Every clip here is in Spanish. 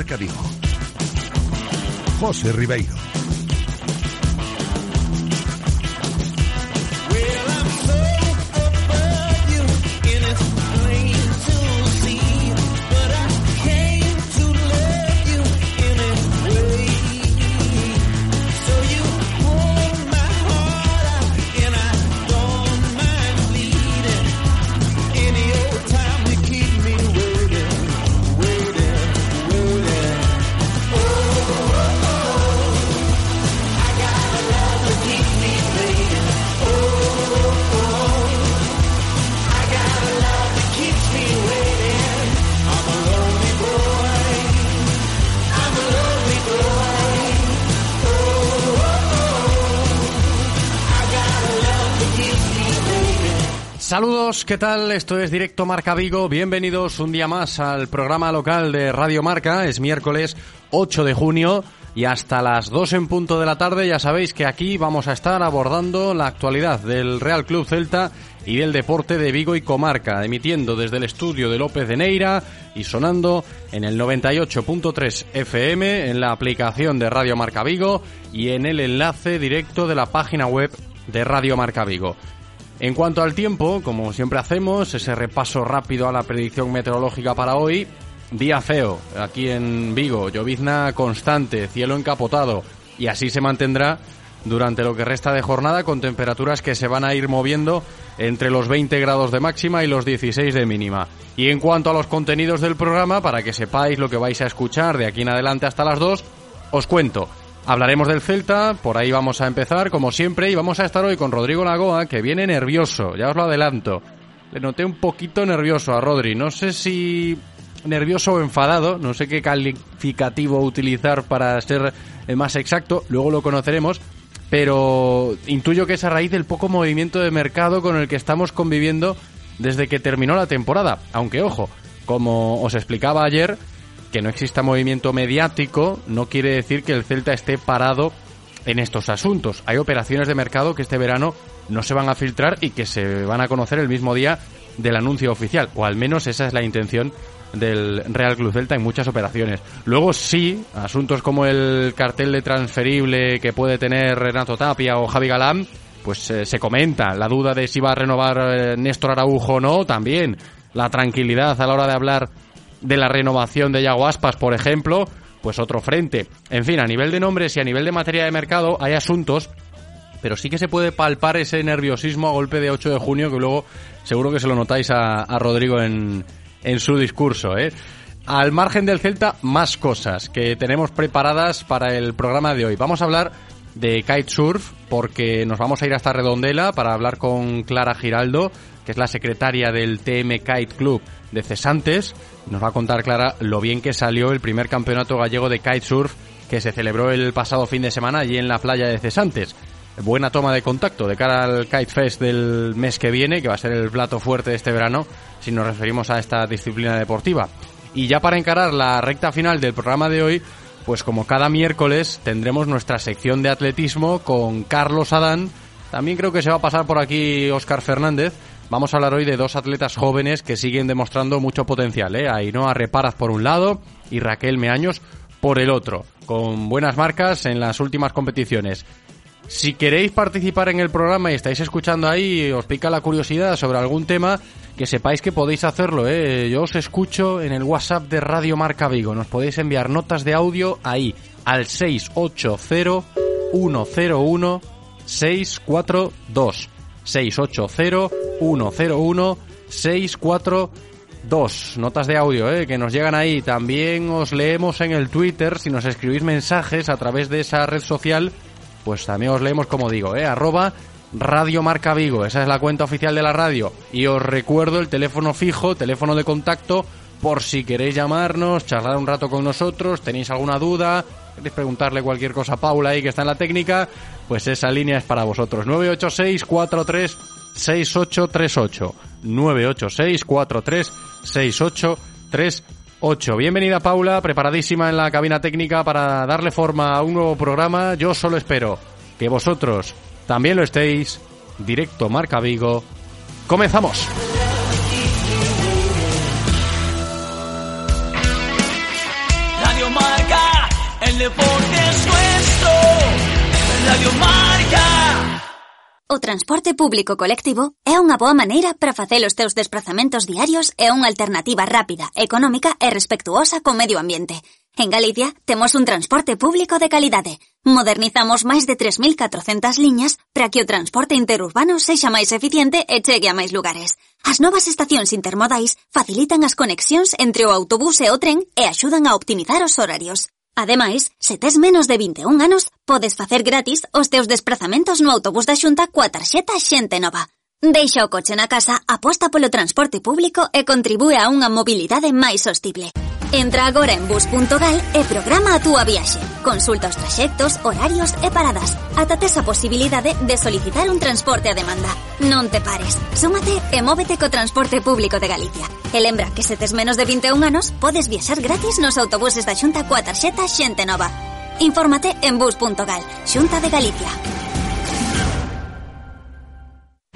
Marca Vigo. José Ribeiro. Saludos, ¿qué tal? Esto es Directo Marca Vigo. Bienvenidos un día más al programa local de Radio Marca. Es miércoles 8 de junio y hasta las 2 en punto de la tarde ya sabéis que aquí vamos a estar abordando la actualidad del Real Club Celta y del deporte de Vigo y Comarca, emitiendo desde el estudio de López de Neira y sonando en el 98.3 FM, en la aplicación de Radio Marca Vigo y en el enlace directo de la página web de Radio Marca Vigo. En cuanto al tiempo, como siempre hacemos, ese repaso rápido a la predicción meteorológica para hoy. Día feo, aquí en Vigo, llovizna constante, cielo encapotado, y así se mantendrá durante lo que resta de jornada con temperaturas que se van a ir moviendo entre los 20 grados de máxima y los 16 de mínima. Y en cuanto a los contenidos del programa, para que sepáis lo que vais a escuchar de aquí en adelante hasta las 2, os cuento. Hablaremos del Celta, por ahí vamos a empezar, como siempre, y vamos a estar hoy con Rodrigo Lagoa, que viene nervioso, ya os lo adelanto. Le noté un poquito nervioso a Rodri, no sé si nervioso o enfadado, no sé qué calificativo utilizar para ser más exacto, luego lo conoceremos, pero intuyo que es a raíz del poco movimiento de mercado con el que estamos conviviendo desde que terminó la temporada, aunque ojo, como os explicaba ayer, que no exista movimiento mediático no quiere decir que el Celta esté parado en estos asuntos. Hay operaciones de mercado que este verano no se van a filtrar y que se van a conocer el mismo día del anuncio oficial, o al menos esa es la intención del Real Club Celta en muchas operaciones. Luego sí, asuntos como el cartel de transferible que puede tener Renato Tapia o Javi Galán, pues eh, se comenta la duda de si va a renovar eh, Néstor Araujo o no, también la tranquilidad a la hora de hablar de la renovación de Yago Aspas, por ejemplo, pues otro frente. En fin, a nivel de nombres y a nivel de materia de mercado hay asuntos, pero sí que se puede palpar ese nerviosismo a golpe de 8 de junio que luego seguro que se lo notáis a, a Rodrigo en, en su discurso, ¿eh? Al margen del Celta, más cosas que tenemos preparadas para el programa de hoy. Vamos a hablar de kitesurf porque nos vamos a ir hasta Redondela para hablar con Clara Giraldo, que es la secretaria del TM Kite Club de Cesantes. Nos va a contar Clara lo bien que salió el primer campeonato gallego de kitesurf que se celebró el pasado fin de semana allí en la playa de Cesantes. Buena toma de contacto de cara al Kite Fest del mes que viene, que va a ser el plato fuerte de este verano, si nos referimos a esta disciplina deportiva. Y ya para encarar la recta final del programa de hoy, pues como cada miércoles tendremos nuestra sección de atletismo con Carlos Adán. También creo que se va a pasar por aquí Óscar Fernández. Vamos a hablar hoy de dos atletas jóvenes que siguen demostrando mucho potencial. ¿eh? Ainhoa Reparaz por un lado y Raquel Meaños por el otro, con buenas marcas en las últimas competiciones. Si queréis participar en el programa y estáis escuchando ahí os pica la curiosidad sobre algún tema, que sepáis que podéis hacerlo. ¿eh? Yo os escucho en el WhatsApp de Radio Marca Vigo. Nos podéis enviar notas de audio ahí al 680 101 642. 680 101 642. Notas de audio ¿eh? que nos llegan ahí. También os leemos en el Twitter si nos escribís mensajes a través de esa red social. Pues también os leemos, como digo, ¿eh? arroba Radio Marca Vigo. Esa es la cuenta oficial de la radio. Y os recuerdo el teléfono fijo, teléfono de contacto por si queréis llamarnos, charlar un rato con nosotros, tenéis alguna duda, queréis preguntarle cualquier cosa a Paula ahí que está en la técnica, pues esa línea es para vosotros. 986 43 6838 986 43 6838 Bienvenida Paula, preparadísima en la cabina técnica para darle forma a un nuevo programa. Yo solo espero que vosotros también lo estéis. Directo Marca Vigo. Comenzamos. Radio Marca, el deporte es nuestro. Radio Marca. O transporte público colectivo é unha boa maneira para facer os teus desplazamentos diarios e unha alternativa rápida, económica e respectuosa co medio ambiente. En Galicia temos un transporte público de calidade. Modernizamos máis de 3.400 liñas para que o transporte interurbano sexa máis eficiente e chegue a máis lugares. As novas estacións intermodais facilitan as conexións entre o autobús e o tren e axudan a optimizar os horarios. Ademais, se tes menos de 21 anos, podes facer gratis os teus desplazamentos no autobús da Xunta coa tarxeta Xente Nova. Deixa o coche na casa, aposta polo transporte público e contribúe a unha mobilidade máis sostible. Entra agora en bus.gal e programa a túa viaxe. Consulta os traxectos, horarios e paradas. Ata tes a posibilidade de solicitar un transporte a demanda. Non te pares. Súmate e móvete co transporte público de Galicia. E lembra que se tes menos de 21 anos, podes viaxar gratis nos autobuses da Xunta coa tarxeta Xente Nova. Infórmate en bus.gal, Xunta de Galicia.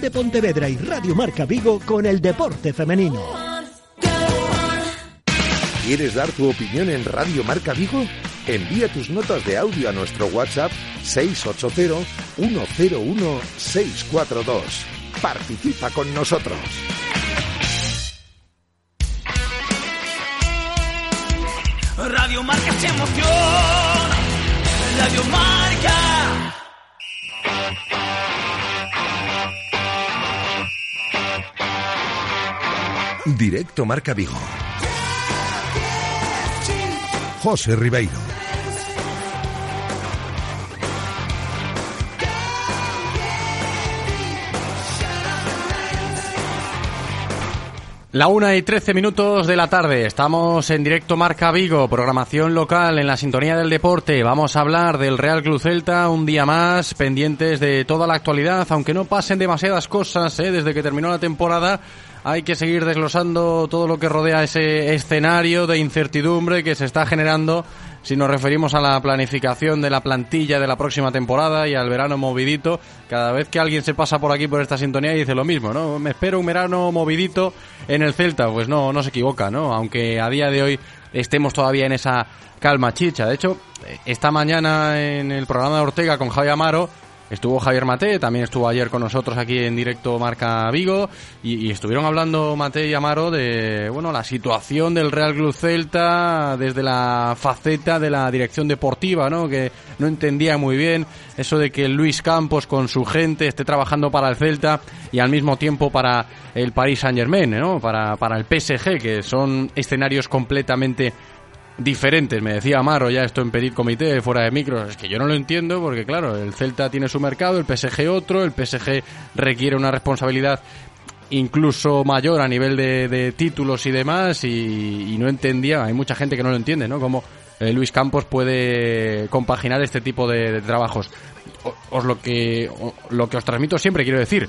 de Pontevedra y Radio Marca Vigo con el deporte femenino. ¿Quieres dar tu opinión en Radio Marca Vigo? Envía tus notas de audio a nuestro WhatsApp 680-101-642. Participa con nosotros. Radio Marca se emociona. Radio Marca. Directo Marca Vigo. José Ribeiro. La una y trece minutos de la tarde, estamos en directo Marca Vigo, programación local en la sintonía del deporte. Vamos a hablar del Real Club Celta un día más, pendientes de toda la actualidad, aunque no pasen demasiadas cosas ¿eh? desde que terminó la temporada. Hay que seguir desglosando todo lo que rodea ese escenario de incertidumbre que se está generando si nos referimos a la planificación de la plantilla de la próxima temporada y al verano movidito, cada vez que alguien se pasa por aquí por esta sintonía dice lo mismo, ¿no? Me espero un verano movidito en el Celta, pues no, no se equivoca, ¿no? Aunque a día de hoy estemos todavía en esa calma chicha. De hecho, esta mañana en el programa de Ortega con Javier Amaro, Estuvo Javier Mate, también estuvo ayer con nosotros aquí en directo Marca Vigo y, estuvieron hablando Mate y Amaro de bueno la situación del Real Club Celta desde la faceta de la dirección deportiva, ¿no? Que no entendía muy bien eso de que Luis Campos con su gente esté trabajando para el Celta y al mismo tiempo para el Paris Saint-Germain, ¿no? Para, para el PSG, que son escenarios completamente diferentes. Me decía Amaro ya esto en pedir comité fuera de micros. Es que yo no lo entiendo porque, claro, el Celta tiene su mercado, el PSG otro, el PSG requiere una responsabilidad incluso mayor a nivel de, de títulos y demás y, no entendía, hay mucha gente que no lo entiende, ¿no? Cómo eh, Luis Campos puede compaginar este tipo de, de trabajos. O, os lo que o, lo que os transmito siempre quiero decir,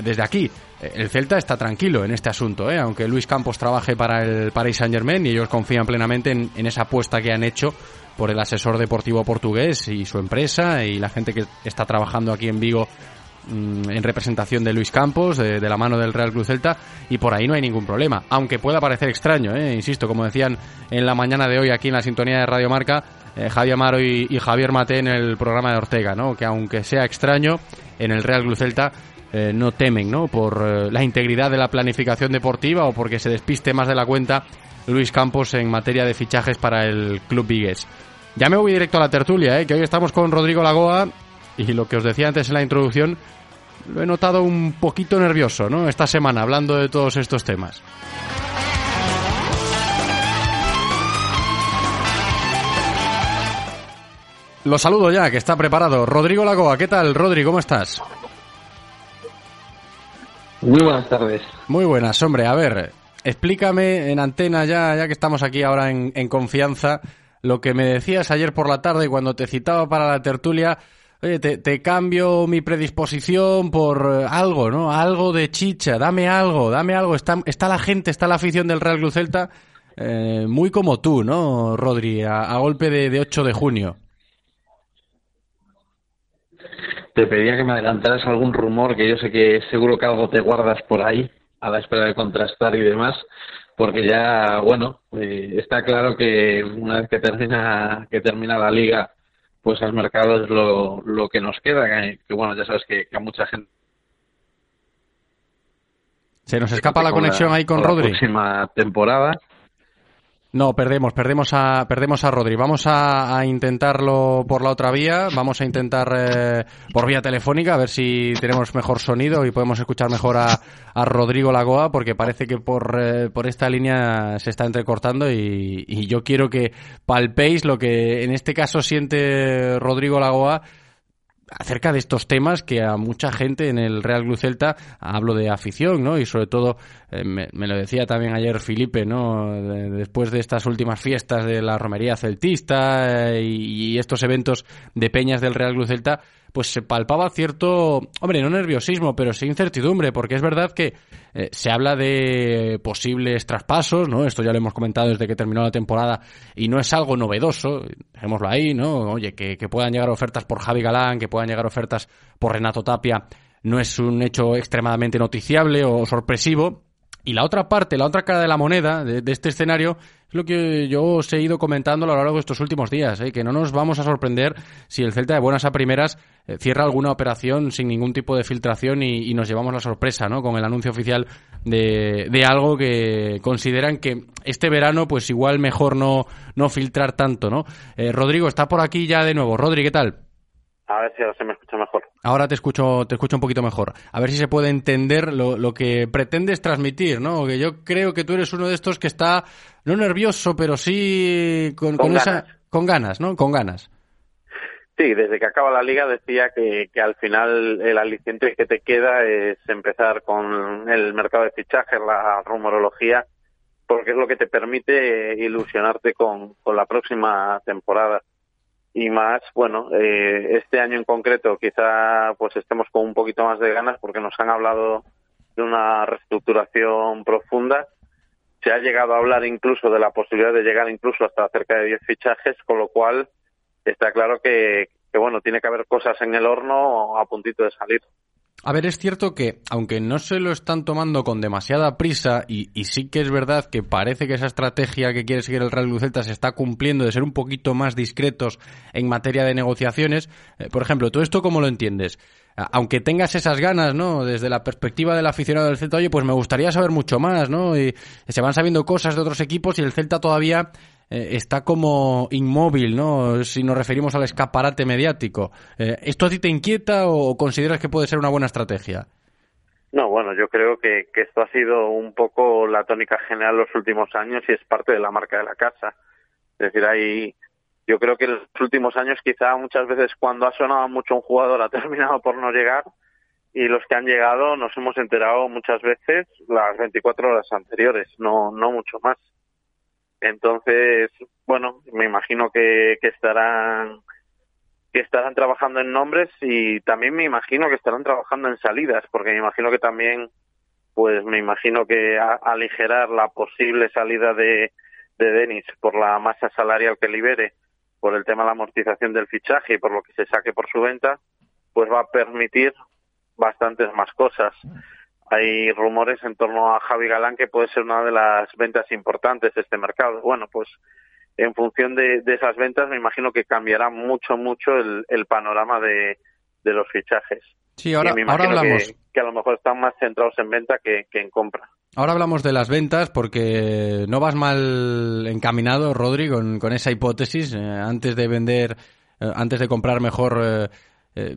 desde aquí, eh, el Celta está tranquilo en este asunto, ¿eh? aunque Luis Campos trabaje para el Paris Saint Germain y ellos confían plenamente en, esa apuesta que han hecho por el asesor deportivo portugués y su empresa y la gente que está trabajando aquí en Vigo mm, en representación de Luis Campos, de, la mano del Real Cruz Celta, y por ahí no hay ningún problema. Aunque pueda parecer extraño, ¿eh? insisto, como decían en la mañana de hoy aquí en la sintonía de Radio Marca, eh, Javier Amaro y, Javier Mate en el programa de Ortega, ¿no? que aunque sea extraño, en el Real Cruz Celta eh, no temen ¿no? por eh, la integridad de la planificación deportiva o porque se despiste más de la cuenta Luis Campos en materia de fichajes para el Club Vigues. Ya me voy directo a la tertulia, ¿eh? que hoy estamos con Rodrigo Lagoa y lo que os decía antes en la introducción, lo he notado un poquito nervioso ¿no? esta semana hablando de todos estos temas. Lo saludo ya, que está preparado. Rodrigo Lagoa, ¿qué tal? Rodrigo, ¿cómo estás? Muy buenas tardes. Muy buenas, hombre. A ver, explícame en antena ya, ya que estamos aquí ahora en, confianza, lo que me decías ayer por la tarde cuando te citaba para la tertulia. Oye, te, cambio mi predisposición por algo, ¿no? Algo de chicha, dame algo, dame algo. Está, está la gente, está la afición del Real Cruz Celta, eh, muy como tú, ¿no, Rodri? A, a golpe de, de 8 de junio te pedía que me adelantaras algún rumor, que yo sé que seguro que algo te guardas por ahí, a la espera de contrastar y demás, porque ya, bueno, eh, está claro que una vez que termina, que termina la liga, pues el mercado es lo, lo que nos queda, que, que bueno, ya sabes que, que, a mucha gente... Se nos escapa la conexión la, ahí con, con Rodri. La próxima temporada. No, perdemos, perdemos a, perdemos a Rodri. Vamos a, a intentarlo por la otra vía. Vamos a intentar eh, por vía telefónica a ver si tenemos mejor sonido y podemos escuchar mejor a, a Rodrigo Lagoa, porque parece que por, eh, por esta línea se está entrecortando y, y yo quiero que palpéis lo que en este caso siente Rodrigo Lagoa acerca de estos temas que a mucha gente en el Real Club Celta hablo de afición, ¿no? Y sobre todo eh, me, me, lo decía también ayer Felipe, ¿no? De, después de estas últimas fiestas de la romería celtista eh, y, y, estos eventos de peñas del Real Club Celta, pues se palpaba cierto, hombre, no nerviosismo, pero sí incertidumbre, porque es verdad que eh, se habla de posibles traspasos, ¿no? Esto ya lo hemos comentado desde que terminó la temporada y no es algo novedoso, dejémoslo ahí, ¿no? Oye, que, que puedan llegar ofertas por Javi Galán, que puedan llegar ofertas por Renato Tapia, no es un hecho extremadamente noticiable o sorpresivo, y la otra parte, la otra cara de la moneda de, este escenario es lo que yo os he ido comentando a lo largo de estos últimos días, ¿eh? que no nos vamos a sorprender si el Celta de buenas a primeras eh, cierra alguna operación sin ningún tipo de filtración y, y, nos llevamos la sorpresa ¿no? con el anuncio oficial de, de, algo que consideran que este verano pues igual mejor no, no filtrar tanto. ¿no? Eh, Rodrigo está por aquí ya de nuevo. Rodri, ¿qué tal? A ver si ahora se me escucha mejor. Ahora te escucho, te escucho un poquito mejor. A ver si se puede entender lo, lo, que pretendes transmitir, ¿no? Que yo creo que tú eres uno de estos que está, no nervioso, pero sí con, con, con esa, con ganas, ¿no? Con ganas. Sí, desde que acaba la liga decía que, que al final el aliciente que te queda es empezar con el mercado de fichajes, la rumorología, porque es lo que te permite ilusionarte con, con la próxima temporada y más, bueno, eh, este año en concreto quizá pues estemos con un poquito más de ganas porque nos han hablado de una reestructuración profunda. Se ha llegado a hablar incluso de la posibilidad de llegar incluso hasta cerca de 10 fichajes, con lo cual está claro que, que bueno, tiene que haber cosas en el horno a puntito de salir. A ver, es cierto que, aunque no se lo están tomando con demasiada prisa, y, y, sí que es verdad que parece que esa estrategia que quiere seguir el Real Celta se está cumpliendo de ser un poquito más discretos en materia de negociaciones. Eh, por ejemplo, ¿tú esto cómo lo entiendes? Aunque tengas esas ganas, ¿no? Desde la perspectiva del aficionado del Celta, oye, pues me gustaría saber mucho más, ¿no? Y se van sabiendo cosas de otros equipos y el Celta todavía eh, está como inmóvil, ¿no? Si nos referimos al escaparate mediático. Eh, ¿Esto a ti te inquieta o consideras que puede ser una buena estrategia? No, bueno, yo creo que, esto ha sido un poco la tónica general los últimos años y es parte de la marca de la casa. Es decir, hay, yo creo que en los últimos años quizá muchas veces cuando ha sonado mucho un jugador ha terminado por no llegar y los que han llegado nos hemos enterado muchas veces las 24 horas anteriores, no, no mucho más. Entonces, bueno, me imagino que, que estarán que estarán trabajando en nombres y también me imagino que estarán trabajando en salidas, porque me imagino que también, pues me imagino que aligerar la posible salida de, de Denis por la masa salarial que libere, por el tema de la amortización del fichaje y por lo que se saque por su venta, pues va a permitir bastantes más cosas. Hay rumores en torno a Javi Galán que puede ser una de las ventas importantes de este mercado. Bueno, pues en función de, esas ventas me imagino que cambiará mucho, mucho el, panorama de, los fichajes. Sí, ahora, ahora hablamos. Que, a lo mejor están más centrados en venta que, en compra. Ahora hablamos de las ventas porque no vas mal encaminado, Rodri, con, con esa hipótesis. Eh, antes de vender, eh, antes de comprar mejor, eh, eh,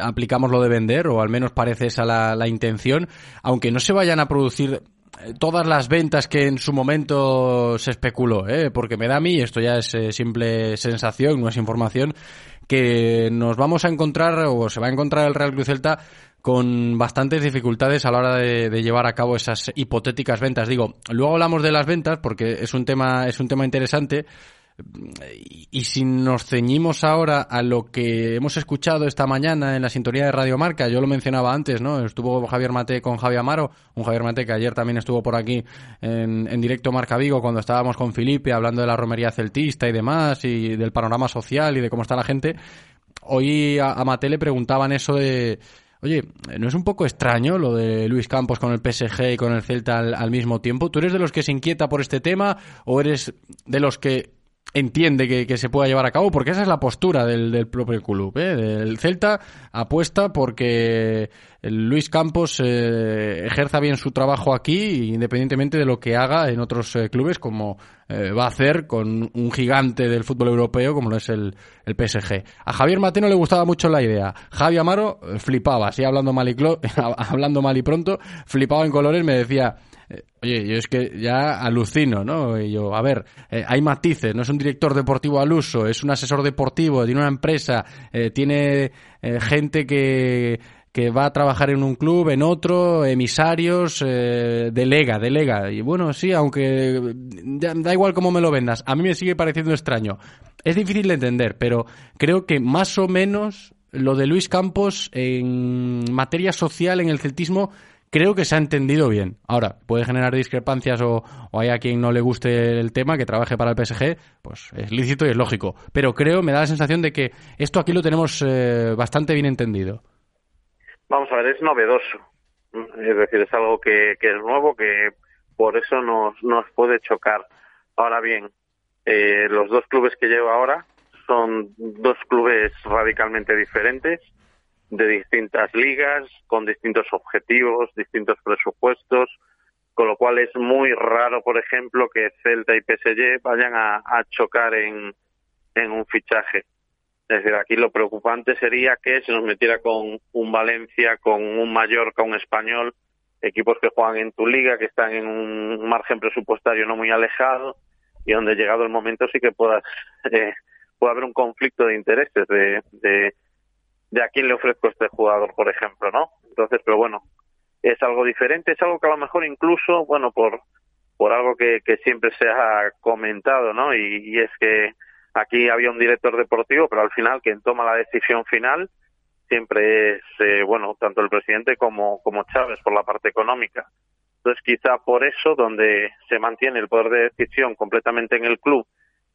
aplicamos lo de vender, o al menos parece esa la, la intención, aunque no se vayan a producir eh, todas las ventas que en su momento se especuló, ¿eh? porque me da a mí, esto ya es eh, simple sensación, no es información, que nos vamos a encontrar o se va a encontrar el Real Cruz Celta con bastantes dificultades a la hora de, de, llevar a cabo esas hipotéticas ventas. Digo, luego hablamos de las ventas porque es un tema, es un tema interesante y si nos ceñimos ahora a lo que hemos escuchado esta mañana en la sintonía de Radio Marca, yo lo mencionaba antes, ¿no? Estuvo Javier Mate con Javier Amaro, un Javier Mate que ayer también estuvo por aquí en, en directo Marca Vigo cuando estábamos con Felipe hablando de la romería celtista y demás y del panorama social y de cómo está la gente. Hoy a, a Mate le preguntaban eso de Oye, ¿no es un poco extraño lo de Luis Campos con el PSG y con el Celta al, al, mismo tiempo? ¿Tú eres de los que se inquieta por este tema o eres de los que entiende que, se pueda llevar a cabo, porque esa es la postura del, del propio club. ¿eh? El Celta apuesta porque Luis Campos eh, ejerza bien su trabajo aquí, independientemente de lo que haga en otros eh, clubes, como eh, va a hacer con un gigante del fútbol europeo como lo es el, el PSG. A Javier Mateno le gustaba mucho la idea. Javi Amaro flipaba, así hablando mal y, hablando mal y pronto, flipaba en colores, me decía Oye, yo es que ya alucino, ¿no? Yo, a ver, eh, hay matices, no es un director deportivo al uso, es un asesor deportivo, tiene una empresa, eh, tiene eh, gente que, que va a trabajar en un club, en otro, emisarios, delega, delega. Y bueno, sí, aunque da igual cómo me lo vendas, a mí me sigue pareciendo extraño. Es difícil de entender, pero creo que más o menos lo de Luis Campos en materia social en el celtismo creo que se ha entendido bien. Ahora, puede generar discrepancias o, hay a quien no le guste el tema, que trabaje para el PSG, pues es lícito y es lógico. Pero creo, me da la sensación de que esto aquí lo tenemos eh, bastante bien entendido. Vamos a ver, es novedoso. Es decir, es algo que, que es nuevo, que por eso nos, nos puede chocar. Ahora bien, eh, los dos clubes que llevo ahora son dos clubes radicalmente diferentes de distintas ligas, con distintos objetivos, distintos presupuestos, con lo cual es muy raro, por ejemplo, que Celta y PSG vayan a, chocar en, en un fichaje. Es decir, aquí lo preocupante sería que se nos metiera con un Valencia, con un Mallorca, un Español, equipos que juegan en tu liga, que están en un margen presupuestario no muy alejado y donde llegado el momento sí que puedas, eh, puede haber un conflicto de intereses de, de de a quién le ofrezco este jugador, por ejemplo, ¿no? Entonces, pero bueno, es algo diferente, es algo que a lo mejor incluso, bueno, por, por algo que, que siempre se ha comentado, ¿no? Y, es que aquí había un director deportivo, pero al final quien toma la decisión final siempre es, eh, bueno, tanto el presidente como, como Chávez por la parte económica. Entonces, quizá por eso, donde se mantiene el poder de decisión completamente en el club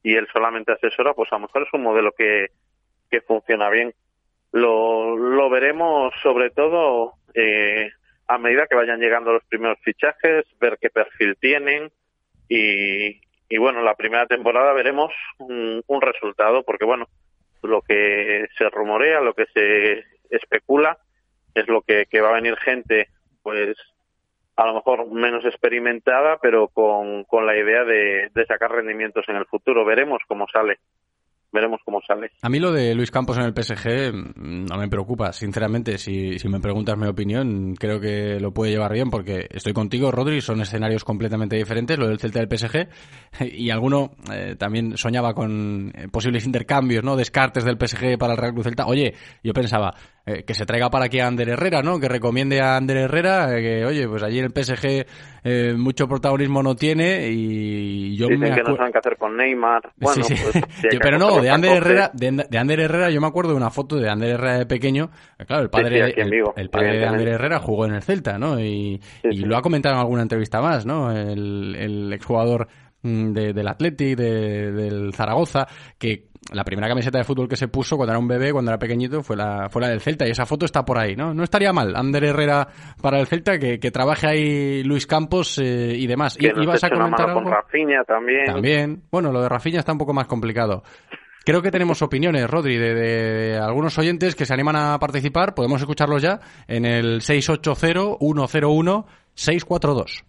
y él solamente asesora, pues a lo mejor es un modelo que, que funciona bien lo, lo veremos sobre todo eh, a medida que vayan llegando los primeros fichajes, ver qué perfil tienen y, y bueno, la primera temporada veremos un, un, resultado porque bueno, lo que se rumorea, lo que se especula es lo que, va a venir gente pues a lo mejor menos experimentada, pero con, con la idea de, de sacar rendimientos en el futuro. Veremos cómo sale veremos cómo sale. A mí lo de Luis Campos en el PSG mm, no me preocupa, sinceramente. Si, si me preguntas mi opinión, creo que lo puede llevar bien porque estoy contigo, Rodri, son escenarios completamente diferentes, lo del Celta del PSG. Y alguno eh, también soñaba con eh, posibles intercambios, ¿no? Descartes del PSG para el Real Cruz Celta. Oye, yo pensaba, eh, que se traiga para aquí a Ander Herrera, ¿no? Que recomiende a Ander Herrera, eh, que oye, pues allí en el PSG eh, mucho protagonismo no tiene y yo Dicen me que no saben qué hacer con Neymar. Bueno, Sí, sí. pues, si Yo- pero no, de Ander Herrera, de, de Ander Herrera, yo me acuerdo de una foto de Ander Herrera de pequeño. Claro, el padre, sí, el- padre de Ander. Herrera jugó en el Celta, ¿no? Y, y lo ha comentado en alguna entrevista más, ¿no? El, el exjugador mm, de- del Athletic, de- del Zaragoza, que la primera camiseta de fútbol que se puso cuando era un bebé, cuando era pequeñito, fue la, fue la del Celta. Y esa foto está por ahí, ¿no? No estaría mal, Ander Herrera para el Celta, que, que trabaje ahí Luis Campos eh, y demás. Que ¿I- nos ¿Ibas a comentar mano algo? con Rafinha también. También. Bueno, lo de Rafinha está un poco más complicado. Creo que tenemos opiniones, Rodri, de, de algunos oyentes que se animan a participar. Podemos escucharlos ya en el 680-101-642.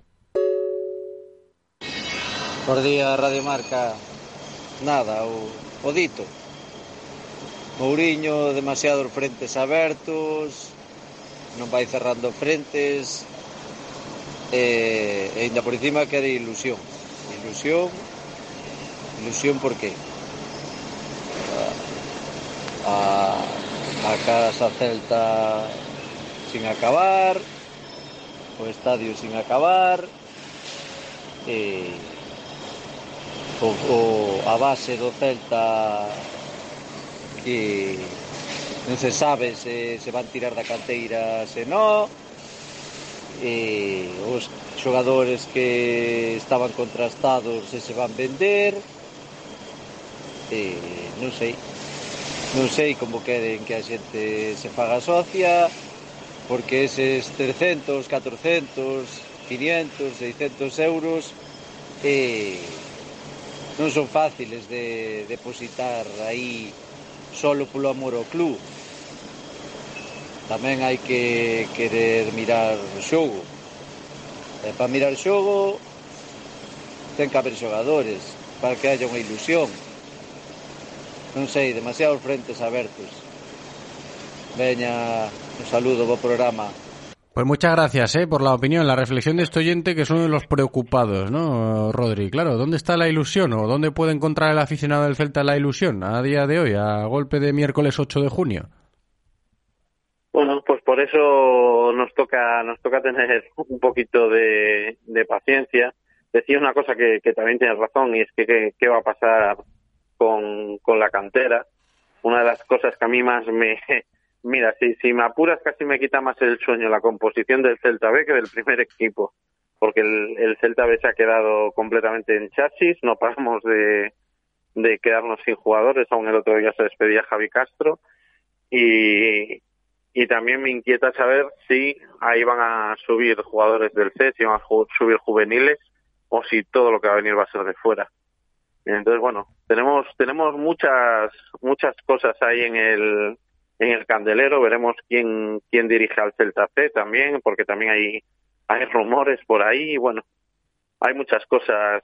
Por día, Radio Marca. Nada, o, o dito. Mourinho demasiados frentes abertos, non vai cerrando frentes, e, e ainda por cima quere ilusión. Ilusión, ilusión por qué? A, a casa celta sin acabar, o estadio sin acabar, e, o, o, a base do Celta que non se sabe se, se van tirar da canteira se non e os xogadores que estaban contrastados se se van vender. E non sei non sei como queren que a xente se faga socia porque eses 300, 400, 500, 600 euros eh, non son fáciles de depositar aí solo polo amor ao club. Tamén hai que querer mirar o xogo. E para mirar o xogo ten que haber xogadores para que haya unha ilusión. Non sei, demasiados frentes abertos. Veña, un saludo, bo programa. Pues muchas gracias eh, por la opinión, la reflexión de este oyente que es uno de los preocupados, ¿no, Rodri? Claro, ¿dónde está la ilusión o dónde puede encontrar el aficionado del Celta la ilusión a día de hoy, a golpe de miércoles 8 de junio? Bueno, pues por eso nos toca nos toca tener un poquito de, paciencia. Decía una cosa que, también tienes razón y es que qué va a pasar con, con la cantera. Una de las cosas que a mí más me... Mira, si, si me apuras casi me quita más el sueño la composición del Celta B que del primer equipo. Porque el, el Celta B se ha quedado completamente en chasis, no paramos de, de quedarnos sin jugadores, aún el otro día se despedía Javi Castro. Y, y también me inquieta saber si ahí van a subir jugadores del C, si van a subir juveniles o si todo lo que va a venir va a ser de fuera. Entonces, bueno, tenemos tenemos muchas muchas cosas ahí en el en el candelero, veremos quién quién dirige al Celta C también, porque también hay hay rumores por ahí bueno, hay muchas cosas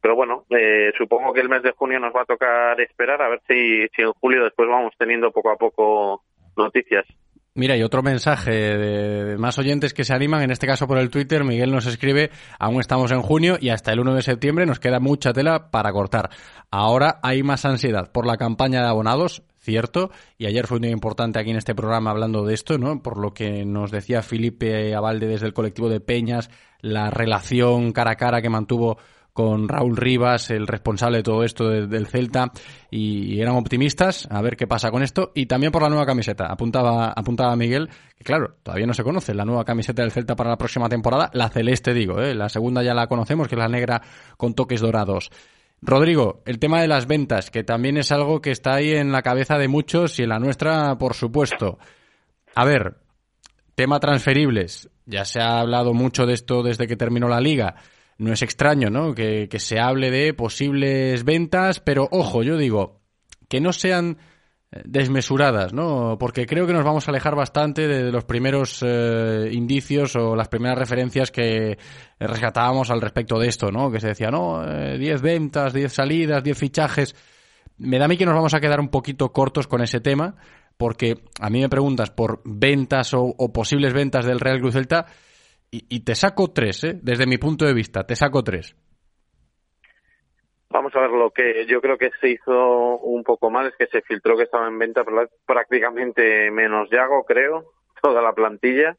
pero bueno, eh, supongo que el mes de junio nos va a tocar esperar a ver si, si en julio después vamos teniendo poco a poco noticias. Mira, y otro mensaje de más oyentes que se animan, en este caso por el Twitter, Miguel nos escribe, aún estamos en junio y hasta el 1 de septiembre nos queda mucha tela para cortar. Ahora hay más ansiedad por la campaña de abonados, cierto, y ayer fue un día importante aquí en este programa hablando de esto, ¿no? Por lo que nos decía Felipe Abalde desde el colectivo de Peñas, la relación cara a cara que mantuvo con Raúl Rivas, el responsable de todo esto de- del Celta, y, y eran optimistas a ver qué pasa con esto, y también por la nueva camiseta. Apuntaba, apuntaba Miguel, que claro, todavía no se conoce la nueva camiseta del Celta para la próxima temporada, la celeste digo, ¿eh? la segunda ya la conocemos, que es la negra con toques dorados. Rodrigo, el tema de las ventas, que también es algo que está ahí en la cabeza de muchos y en la nuestra, por supuesto. A ver, tema transferibles. Ya se ha hablado mucho de esto desde que terminó la liga. No es extraño, ¿no? Que, que se hable de posibles ventas, pero ojo, yo digo, que no sean desmesuradas, ¿no? Porque creo que nos vamos a alejar bastante de, los primeros eh, indicios o las primeras referencias que rescatábamos al respecto de esto, ¿no? Que se decía, no, eh, 10 ventas, 10 salidas, 10 fichajes. Me da a mí que nos vamos a quedar un poquito cortos con ese tema, porque a mí me preguntas por ventas o, o posibles ventas del Real Cruz Celta y, y te saco tres, ¿eh? Desde mi punto de vista, te saco tres. Vamos a ver lo que yo creo que se hizo un poco mal es que se filtró que estaba en venta prácticamente menos Yago, creo, toda la plantilla.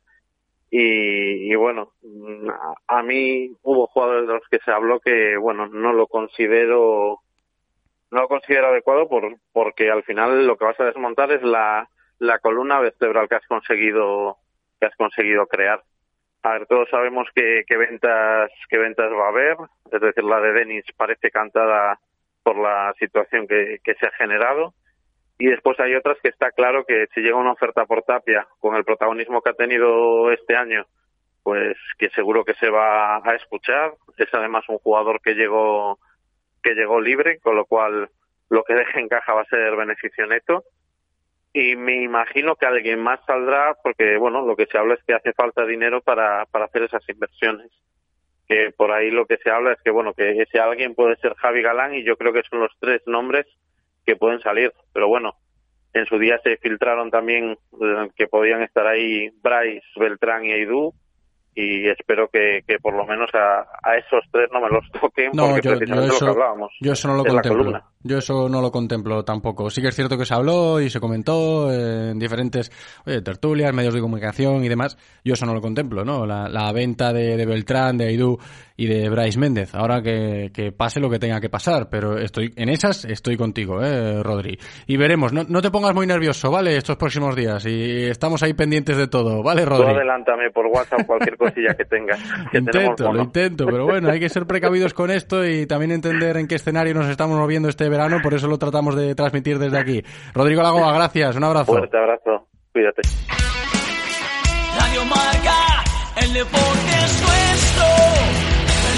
Y, y bueno, a, a mí hubo jugadores de los que se habló que, bueno, no lo considero no lo considero adecuado por, porque al final lo que vas a desmontar es la, la columna vertebral que has conseguido que has conseguido crear. A ver, todos sabemos que, que ventas qué ventas va a haber, es decir, la de Denis parece cantada por la situación que, que se ha generado y después hay otras que está claro que si llega una oferta por Tapia con el protagonismo que ha tenido este año, pues que seguro que se va a escuchar. Es además un jugador que llegó que llegó libre, con lo cual lo que deje en caja va a ser beneficio neto. Y me imagino que alguien más saldrá porque, bueno, lo que se habla es que hace falta dinero para, para hacer esas inversiones. Que por ahí lo que se habla es que, bueno, que ese alguien puede ser Javi Galán y yo creo que son los tres nombres que pueden salir. Pero bueno, en su día se filtraron también eh, que podían estar ahí Bryce, Beltrán y Aidú y espero que, que por lo menos a, a, esos tres no me los toquen no, porque yo, precisamente yo eso, lo que hablábamos yo eso no lo contemplo. yo eso no lo contemplo tampoco. Sí que es cierto que se habló y se comentó en diferentes oye, tertulias medios de comunicación y demás. Yo eso no lo contemplo no la, la venta de, de, Beltrán de Aidú y de Bryce Méndez. Ahora que, que, pase lo que tenga que pasar pero estoy en esas estoy contigo eh Rodri. Y veremos no, no te pongas muy nervioso vale estos próximos días y estamos ahí pendientes de todo vale Rodri Tú adelántame por WhatsApp cualquier cosilla que tengas que intento lo intento pero bueno hay que ser precavidos con esto y también entender en qué escenario nos estamos moviendo este verano por eso lo tratamos de transmitir desde aquí. Rodrigo Lagoa gracias un abrazo. Fuerte abrazo cuídate. Radio Marca el deporte es nuestro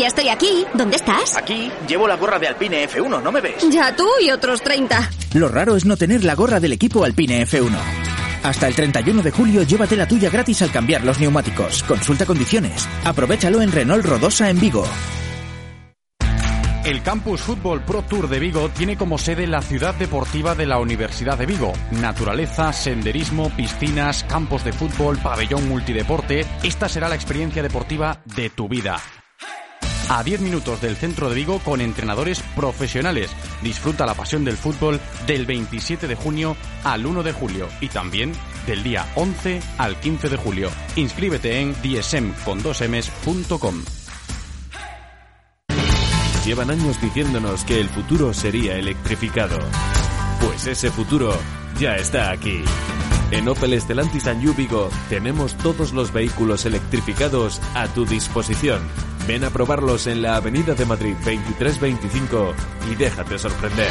Ya estoy aquí. ¿Dónde estás? Aquí. Llevo la gorra de Alpine F1, ¿no me ves? Ya tú y otros 30. Lo raro es no tener la gorra del equipo Alpine F1. Hasta el 31 de julio llévate la tuya gratis al cambiar los neumáticos. Consulta condiciones. Aprovechalo en Renault Rodosa en Vigo. El Campus Fútbol Pro Tour de Vigo tiene como sede la ciudad deportiva de la Universidad de Vigo. Naturaleza, senderismo, piscinas, campos de fútbol, pabellón multideporte. Esta será la experiencia deportiva de tu vida a 10 minutos del centro de Vigo con entrenadores profesionales. Disfruta la pasión del fútbol del 27 de junio al 1 de julio y también del día 11 al 15 de julio. Inscríbete en dsm.com. Llevan años diciéndonos que el futuro sería electrificado. Pues ese futuro ya está aquí. En Opel Stellantis and tenemos todos los vehículos electrificados a tu disposición. Ven a probarlos en la Avenida de Madrid 2325 y déjate sorprender.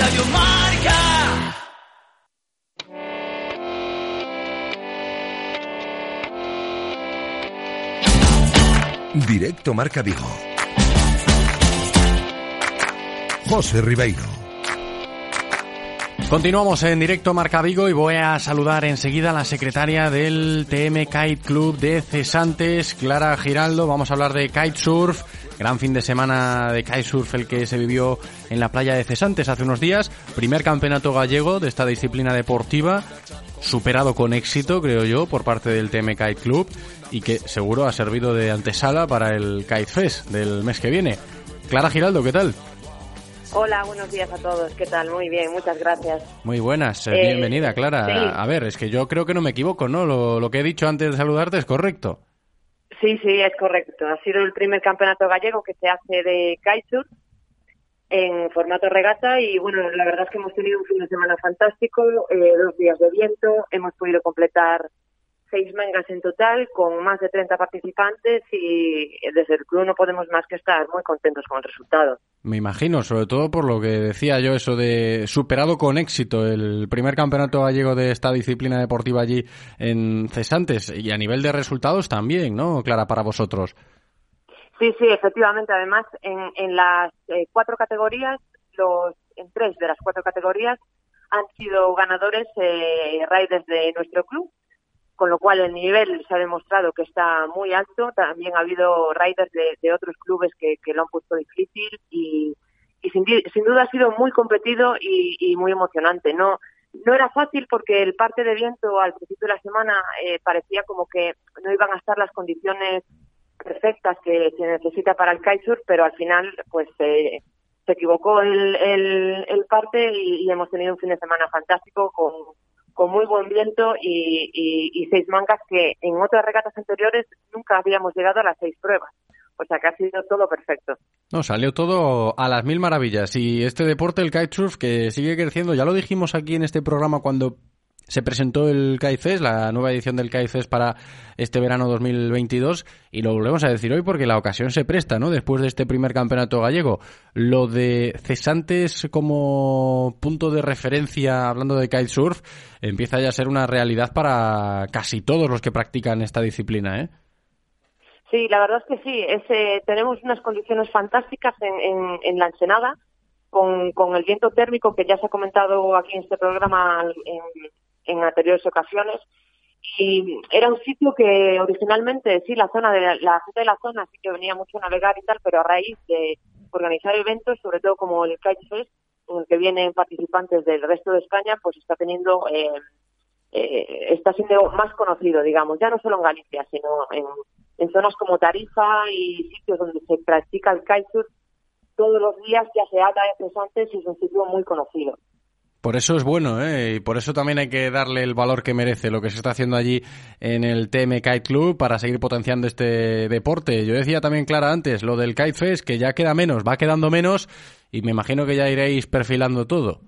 Radio Marca. Directo Marca Vigo. José Ribeiro. Continuamos en directo Marca Vigo y voy a saludar enseguida a la secretaria del TM Kite Club de Cesantes, Clara Giraldo. Vamos a hablar de kitesurf. Gran fin de semana de kitesurf el que se vivió en la playa de Cesantes hace unos días. Primer campeonato gallego de esta disciplina deportiva, superado con éxito, creo yo, por parte del TM Kite Club y que seguro ha servido de antesala para el Kite Fest del mes que viene. Clara Giraldo, ¿qué tal? Hola, buenos días a todos. ¿Qué tal? Muy bien, muchas gracias. Muy buenas, eh, bienvenida, Clara. sí. A ver, es que yo creo que no me equivoco, ¿no? Lo, lo que he dicho antes de saludarte es correcto. Sí, sí, es correcto. Ha sido el primer campeonato gallego que se hace de kitesurf en formato regata y bueno, la verdad es que hemos tenido un fin de semana fantástico, eh, dos días de viento, hemos podido completar seis mangas en total con más de 30 participantes y desde el club no podemos más que estar muy contentos con el resultado. Me imagino, sobre todo por lo que decía yo, eso de superado con éxito el primer campeonato gallego de esta disciplina deportiva allí en Cesantes y a nivel de resultados también, ¿no, Clara, para vosotros? Sí, sí, efectivamente. Además, en, en las eh, cuatro categorías, los en tres de las cuatro categorías han sido ganadores eh, riders de nuestro club con lo cual el nivel se ha demostrado que está muy alto. También ha habido riders de, otros clubes que, lo han puesto difícil y, sin, duda ha sido muy competido y, muy emocionante. No, no era fácil porque el parte de viento al principio de la semana eh, parecía como que no iban a estar las condiciones perfectas que se necesita para el kitesurf, pero al final pues se equivocó el, el, parte y, y, hemos tenido un fin de semana fantástico con, con muy buen viento y, seis mangas que en otras regatas anteriores nunca habíamos llegado a las seis pruebas. O sea que ha sido todo perfecto. No, salió todo a las mil maravillas. Y este deporte, el kitesurf, que sigue creciendo, ya lo dijimos aquí en este programa cuando se presentó el CAIFES, la nueva edición del CAIFES para este verano 2022, y lo volvemos a decir hoy porque la ocasión se presta, ¿no? Después de este primer campeonato gallego. Lo de cesantes como punto de referencia, hablando de kitesurf, empieza ya a ser una realidad para casi todos los que practican esta disciplina, ¿eh? Sí, la verdad es que sí. Eh, tenemos unas condiciones fantásticas en, en, la Ensenada, con, con, el viento térmico que ya se ha comentado aquí en este programa en, en anteriores ocasiones. Y era un sitio que originalmente, sí, la zona de la, gente de la zona sí que venía mucho a navegar y tal, pero a raíz de organizar eventos, sobre todo como el Kite Fest, en el que vienen participantes del resto de España, pues está teniendo, eh, eh, está siendo más conocido, digamos, ya no solo en Galicia, sino en, zonas como Tarifa y sitios donde se practica el kitesurf todos los días, ya se haga antes y es un sitio muy conocido. Por eso es bueno, ¿eh? y por eso también hay que darle el valor que merece lo que se está haciendo allí en el TM Kite Club para seguir potenciando este deporte. Yo decía también, Clara, antes, lo del Kite Fest, que ya queda menos, va quedando menos, y me imagino que ya iréis perfilando todo.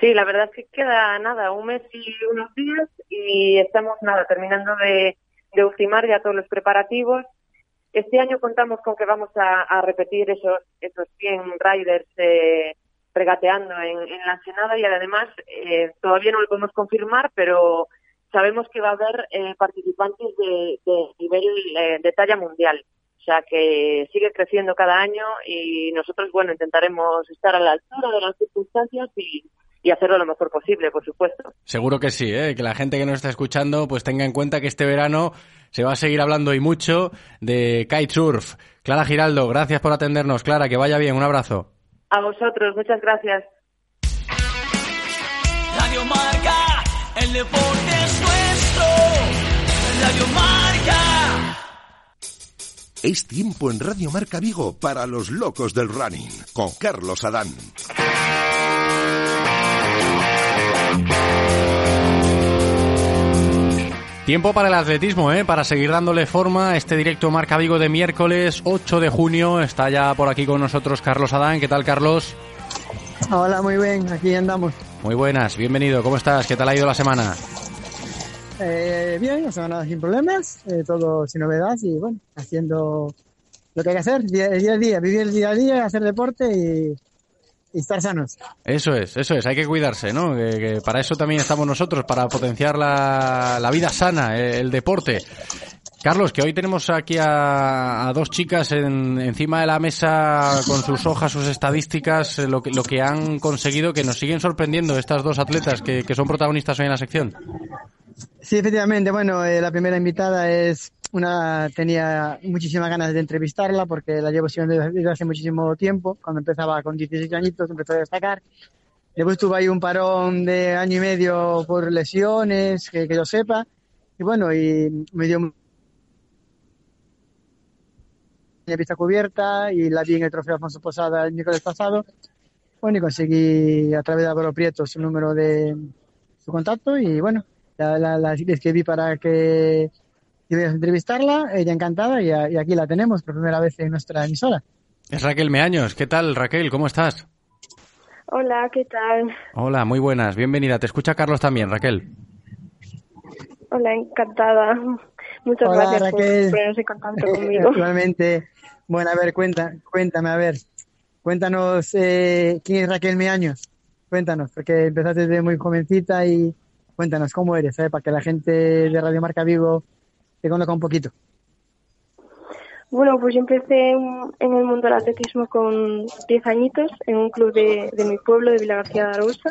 Sí, la verdad es que queda nada, un mes y unos días, y estamos nada, terminando de, ultimar ya todos los preparativos. Este año contamos con que vamos a, repetir esos, esos 100 riders. Eh, regateando en, la Senada y además eh, todavía no lo podemos confirmar, pero sabemos que va a haber eh, participantes de, nivel eh, de talla mundial. O sea que sigue creciendo cada año y nosotros, bueno, intentaremos estar a la altura de las circunstancias y, y hacerlo lo mejor posible, por supuesto. Seguro que sí, que la gente que nos está escuchando pues tenga en cuenta que este verano se va a seguir hablando y mucho de kitesurf. Clara Giraldo, gracias por atendernos. Clara, que vaya bien, un abrazo. A vosotros, muchas gracias. Radio Marca, el deporte es nuestro. Radio Marca. Es tiempo en Radio Marca Vigo para los locos del running con Carlos Adán. Tiempo para el atletismo, ¿eh? para seguir dándole forma a este directo Marca Vigo de miércoles 8 de junio. Está ya por aquí con nosotros Carlos Adán. ¿Qué tal, Carlos? Hola, muy bien, aquí andamos. Muy buenas, bienvenido. ¿Cómo estás? ¿Qué tal ha ido la semana? Eh, bien, o nada sin problemas, eh, todo sin novedad y bueno, haciendo lo que hay que hacer día, día a día, vivir el día a día, hacer deporte y estar sanos. Eso es, eso es, hay que cuidarse, ¿no? Que, para eso también estamos nosotros, para potenciar la, la vida sana, eh, el, deporte. Carlos, que hoy tenemos aquí a, dos chicas en, encima de la mesa con sus hojas, sus estadísticas, eh, lo que, lo que han conseguido, que nos siguen sorprendiendo estas dos atletas que, que son protagonistas hoy en la sección. Sí, efectivamente. Bueno, eh, la primera invitada es una, tenía muchísimas ganas de entrevistarla porque la llevo siguiendo desde hace muchísimo tiempo. Cuando empezaba con 16 añitos empezó a destacar. Después tuve ahí un parón de año y medio por lesiones, que, que yo sepa. Y bueno, y me dio una pista cubierta y la vi en el trofeo Alfonso Posada el miércoles pasado. Bueno, y conseguí a través de Álvaro Prieto su número de su contacto y bueno, la, la, la escribí para que y voy a entrevistarla, ella encantada, y, aquí la tenemos por primera vez en nuestra emisora. Es Raquel Meaños. ¿Qué tal, Raquel? ¿Cómo estás? Hola, ¿qué tal? Hola, muy buenas. Bienvenida. Te escucha Carlos también, Raquel. Hola, encantada. Muchas Hola, gracias Raquel. por ponerse en contacto conmigo. Igualmente. Bueno, a ver, cuenta, cuéntame, a ver. Cuéntanos eh, quién es Raquel Meaños. Cuéntanos, porque empezaste desde muy jovencita y cuéntanos cómo eres, ¿eh? para que la gente de Radio Marca Vigo te conozca un poquito. Bueno, pues yo empecé en, el mundo del atletismo con 10 añitos en un club de, de mi pueblo, de Villa García de Arousa.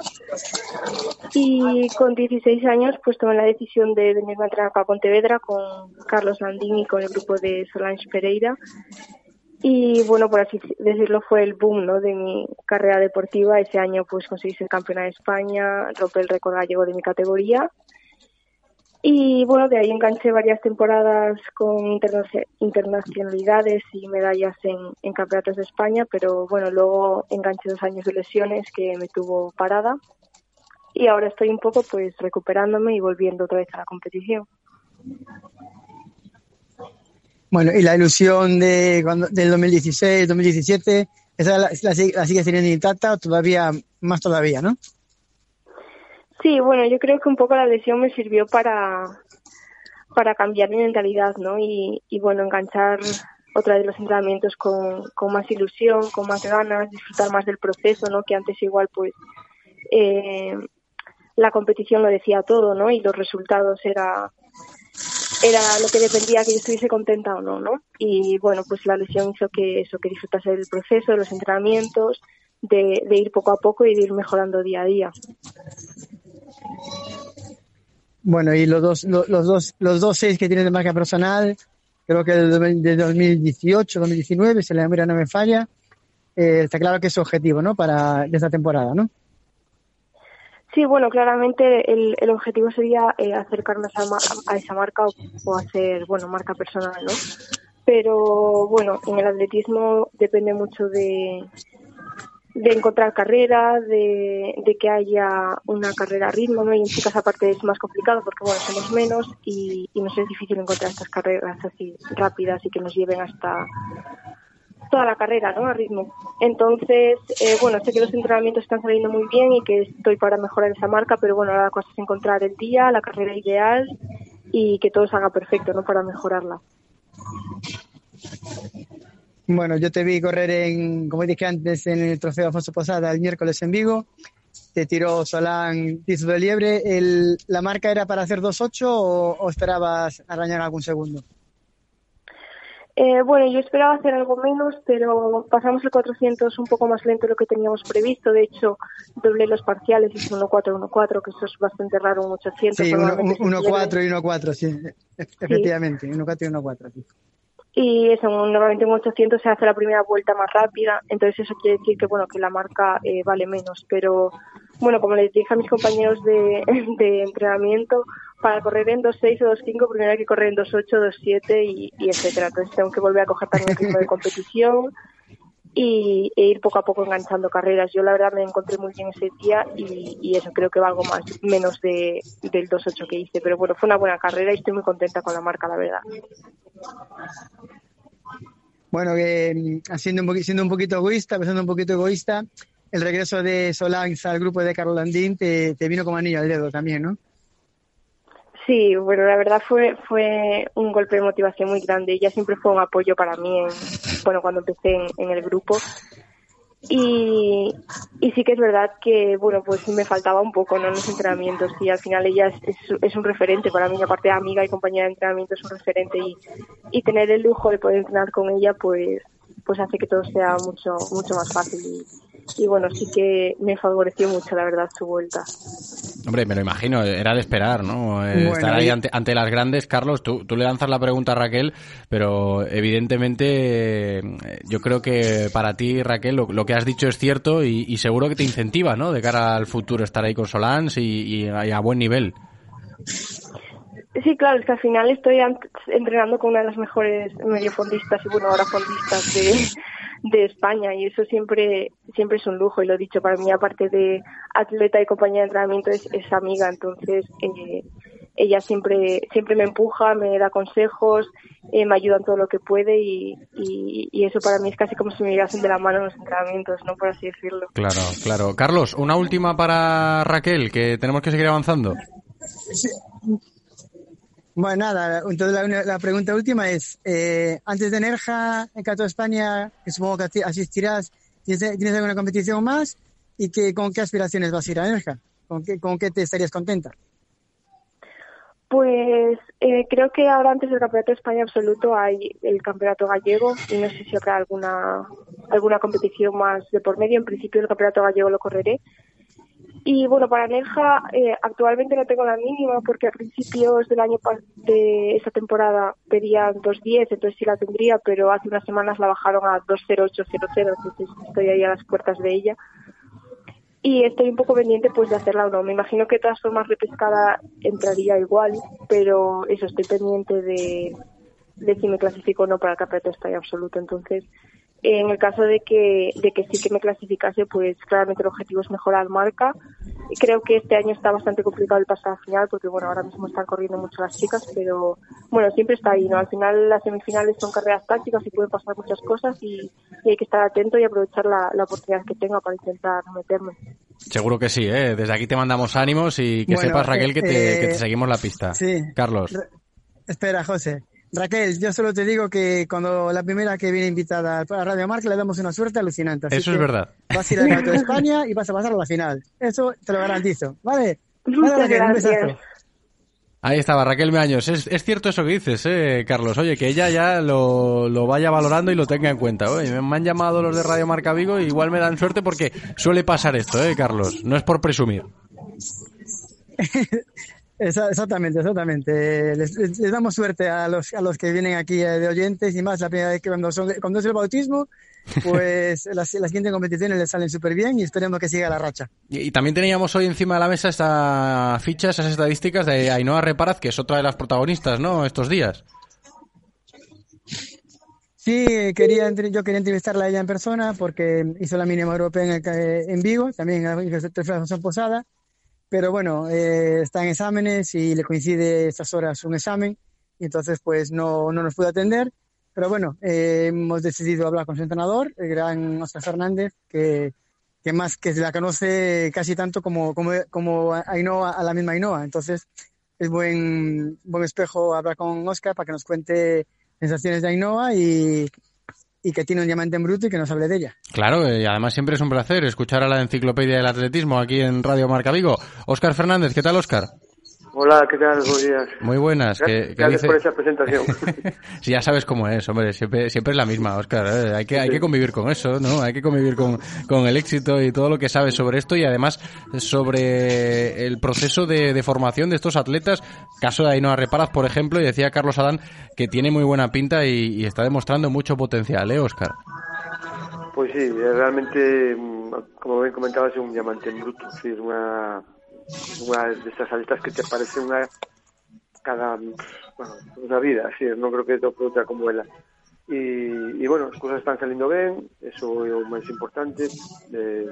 Y con 16 años pues tomé la decisión de venirme a entrenar para Pontevedra con Carlos Landín y con el grupo de Solange Pereira. Y bueno, por así decirlo, fue el boom ¿no? de mi carrera deportiva. Ese año pues conseguí ser campeona de España, rompí el récord gallego de mi categoría. Y bueno, de ahí enganché varias temporadas con interna- internacionalidades y medallas en, campeonatos de España, pero bueno, luego enganché dos años de lesiones que me tuvo parada. Y ahora estoy un poco pues recuperándome y volviendo otra vez a la competición. Bueno, y la ilusión de cuando, del 2016, 2017, ¿esa la, la, la sigues teniendo intacta o todavía, más todavía, no? Sí, bueno, yo creo que un poco la lesión me sirvió para, para cambiar mi mentalidad, ¿no? Y, bueno, enganchar otra vez los entrenamientos con, más ilusión, con más ganas, disfrutar más del proceso, ¿no? Que antes igual, pues, eh, la competición lo decía todo, ¿no? Y los resultados era, era lo que dependía que yo estuviese contenta o no, ¿no? Y bueno, pues la lesión hizo que eso, que disfrutase del proceso, de los entrenamientos, de ir poco a poco y de ir mejorando día a día. Bueno, y los dos, lo- los dos, los dos seis que tienes de marca personal, creo que de, de 2018, 2019, si la memoria no me falla, eh, está claro que es su objetivo, ¿no? Para esta temporada, ¿no? Sí, bueno, claramente el, el objetivo sería eh, acercarnos a, a esa marca o, o hacer, bueno, marca personal, ¿no? Pero bueno, en el atletismo depende mucho de, de encontrar carrera, de, de que haya una carrera a ritmo, ¿no? Y en chicas aparte es más complicado porque, bueno, somos menos y, y nos es difícil encontrar estas carreras así rápidas y que nos lleven hasta toda la carrera, ¿no? A ritmo. Entonces, eh, bueno, sé que los entrenamientos están saliendo muy bien y que estoy para mejorar esa marca, pero bueno, ahora la cosa es encontrar el día, la carrera ideal y que todo salga perfecto, ¿no? Para mejorarla. Bueno, yo te vi correr en, como dije antes, en el trofeo Alfonso Posada el miércoles en Vigo. Te tiró Solán Tizo de Liebre. El, ¿La marca era para hacer 2.8 o, o esperabas arañar algún segundo? Eh, bueno, yo esperaba hacer algo menos, pero pasamos el 400 un poco más lento de lo que teníamos previsto. De hecho, doblé los parciales, hice 1.4, 1.4, que eso es bastante raro, un 800. Sí, uno- normalmente se 1.4 pierde. y 1.4, sí. Efectivamente, 1.4 y 1.4, sí. Y eso, normalmente en 800 se hace la primera vuelta más rápida, entonces eso quiere decir que bueno que la marca eh, vale menos. Pero bueno, como les dije a mis compañeros de, de entrenamiento, para correr en 2.6 o 2.5 primero hay que correr en 2.8, 2.7 y, y etcétera. Entonces tengo que volver a coger también el ritmo de competición y e ir poco a poco enganchando carreras. Yo la verdad me encontré muy bien ese día y, y eso creo que valgo más menos de, del 2.8 que hice. Pero bueno, fue una buena carrera y estoy muy contenta con la marca, la verdad. Bueno, que mm, siendo un, poqui- siendo un poquito egoísta, pensando un poquito egoísta, el regreso de Solange al grupo de Carlos Landín te, te vino como anillo al dedo también, ¿no? Sí, bueno, la verdad fue fue un golpe de motivación muy grande. Ella siempre fue un apoyo para mí, en, bueno, cuando empecé en, el grupo. Y, y sí que es verdad que, bueno, pues me faltaba un poco, ¿no? En los entrenamientos. Y al final ella es, es, es un referente para mí, aparte de amiga y compañera de entrenamiento, es un referente. Y, y tener el lujo de poder entrenar con ella, pues, pues hace que todo sea mucho, mucho más fácil. Y, y bueno, sí que me favoreció mucho, la verdad, su vuelta. Hombre, me lo imagino, era de esperar, ¿no? Eh, Bueno, Estar ahí y- ante, ante las grandes. Carlos, tú, tú le lanzas la pregunta a Raquel, pero evidentemente eh, yo creo que para ti, Raquel, lo, lo que has dicho es cierto y, y seguro que te incentiva, ¿no? De cara al futuro estar ahí con Solans y, y a, y a buen nivel. Sí, claro, es que al final estoy entrenando con una de las mejores mediofondistas y bueno, ahora fondistas de, de España y eso siempre siempre es un lujo y lo he dicho, para mí aparte de atleta y compañera de entrenamiento es, es amiga, entonces eh, ella siempre siempre me empuja, me da consejos, eh, me ayuda en todo lo que puede y, y, y eso para mí es casi como si me llegasen de la mano en los entrenamientos, ¿no? Por así decirlo. Claro, claro. Carlos, una última para Raquel, que tenemos que seguir avanzando. Bueno, nada, entonces la, la pregunta última es, eh, antes de Nerja, en Cato España, que supongo que asistirás, ¿tienes, tienes alguna competición más? ¿Y que, con qué aspiraciones vas a ir a Nerja? ¿Con qué, con qué te estarías contenta? Pues eh, creo que ahora antes del Campeonato de España absoluto hay el Campeonato Gallego y no sé si habrá alguna alguna competición más de por medio. En principio el Campeonato Gallego lo correré. Y bueno, para Nerja eh, actualmente no tengo la mínima porque a principios del año de esa temporada pedían 2.10, entonces sí la tendría, pero hace unas semanas la bajaron a 2.0800, entonces estoy ahí a las puertas de ella y estoy un poco pendiente pues de hacerla o no. Me imagino que de todas formas repescada entraría igual, pero eso estoy pendiente de, de si me clasifico o no para el campeonato de España absoluto. Entonces, en el caso de que, de que sí que me clasificase, pues claramente el objetivo es mejorar marca. Creo que este año está bastante complicado el pasar a final, porque bueno, ahora mismo están corriendo mucho las chicas, pero bueno, siempre está ahí, ¿no? Al final las semifinales son carreras tácticas y pueden pasar muchas cosas y, y hay que estar atento y aprovechar la, la oportunidad que tenga para intentar meterme. Seguro que sí, ¿eh? Desde aquí te mandamos ánimos y que Bueno, sepas, Raquel, que te, eh, que te seguimos la pista. sí. Carlos. Ra- Espera, José. Raquel, yo solo te digo que cuando la primera que viene invitada a Radio Marca le damos una suerte alucinante. así Eso es verdad. Vas a ir al de España y vas a pasar a la final. Eso te lo garantizo. ¿Vale? Raquel, gracias. Ahí estaba, Raquel Meaños. Es, es cierto eso que dices, eh, Carlos. Oye, que ella ya lo, lo vaya valorando y lo tenga en cuenta. Oye, me han llamado los de Radio Marca Vigo y igual me dan suerte porque suele pasar esto, eh, Carlos. No es por presumir. Exactamente, exactamente. Les, les- les damos suerte a los, a los que vienen aquí eh, de oyentes y más la primera vez que cuando, son, cuando es el bautismo, pues las, las siguientes competiciones les salen súper bien y esperemos que siga la racha. Y, y también teníamos hoy encima de la mesa esta ficha, esas estadísticas de Ainhoa Reparaz, que es otra de las protagonistas, ¿no? Estos días. Sí, quería, yo quería entrevistarla a ella en persona porque hizo la mínima europea en, el ca- en Vigo, también hizo el Trofeo Posada, pero bueno, eh, está en exámenes y le coincide estas horas un examen y entonces pues no, no nos pudo atender, pero bueno, eh, hemos decidido hablar con su entrenador, el gran Oscar Fernández, que, que más que la conoce casi tanto como, como, como Ainhoa, a la misma Ainhoa, entonces es buen, buen espejo hablar con Oscar para que nos cuente sensaciones de Ainhoa y, y que tiene un diamante en bruto y que nos hable de ella. Claro, y además siempre es un placer escuchar a la enciclopedia del atletismo aquí en Radio Marca Vigo. Óscar Fernández, ¿qué tal, Óscar? Hola, ¿qué tal? Buenos días. Muy buenas. Gracias, ¿qué- qué gracias dice? por esa presentación. Sí, ya sabes cómo es, hombre, siempre, siempre es la misma, Óscar. ¿eh? Hay que, hay que convivir con eso, ¿no? Hay que convivir con, con el éxito y todo lo que sabes sobre esto y además sobre el proceso de, de formación de estos atletas. Caso de Ainhoa Reparaz, por ejemplo, y decía Carlos Adán que tiene muy buena pinta y, y está demostrando mucho potencial, ¿eh, Óscar? Pues sí, realmente, mm, como bien comentabas, es un diamante en bruto. Sí, es una, una de estas atletas que te parece una cada una vida, es, no creo que te produzca como ella. Y, y bueno, as cousas están saliendo ben, eso é o máis importante. Eh,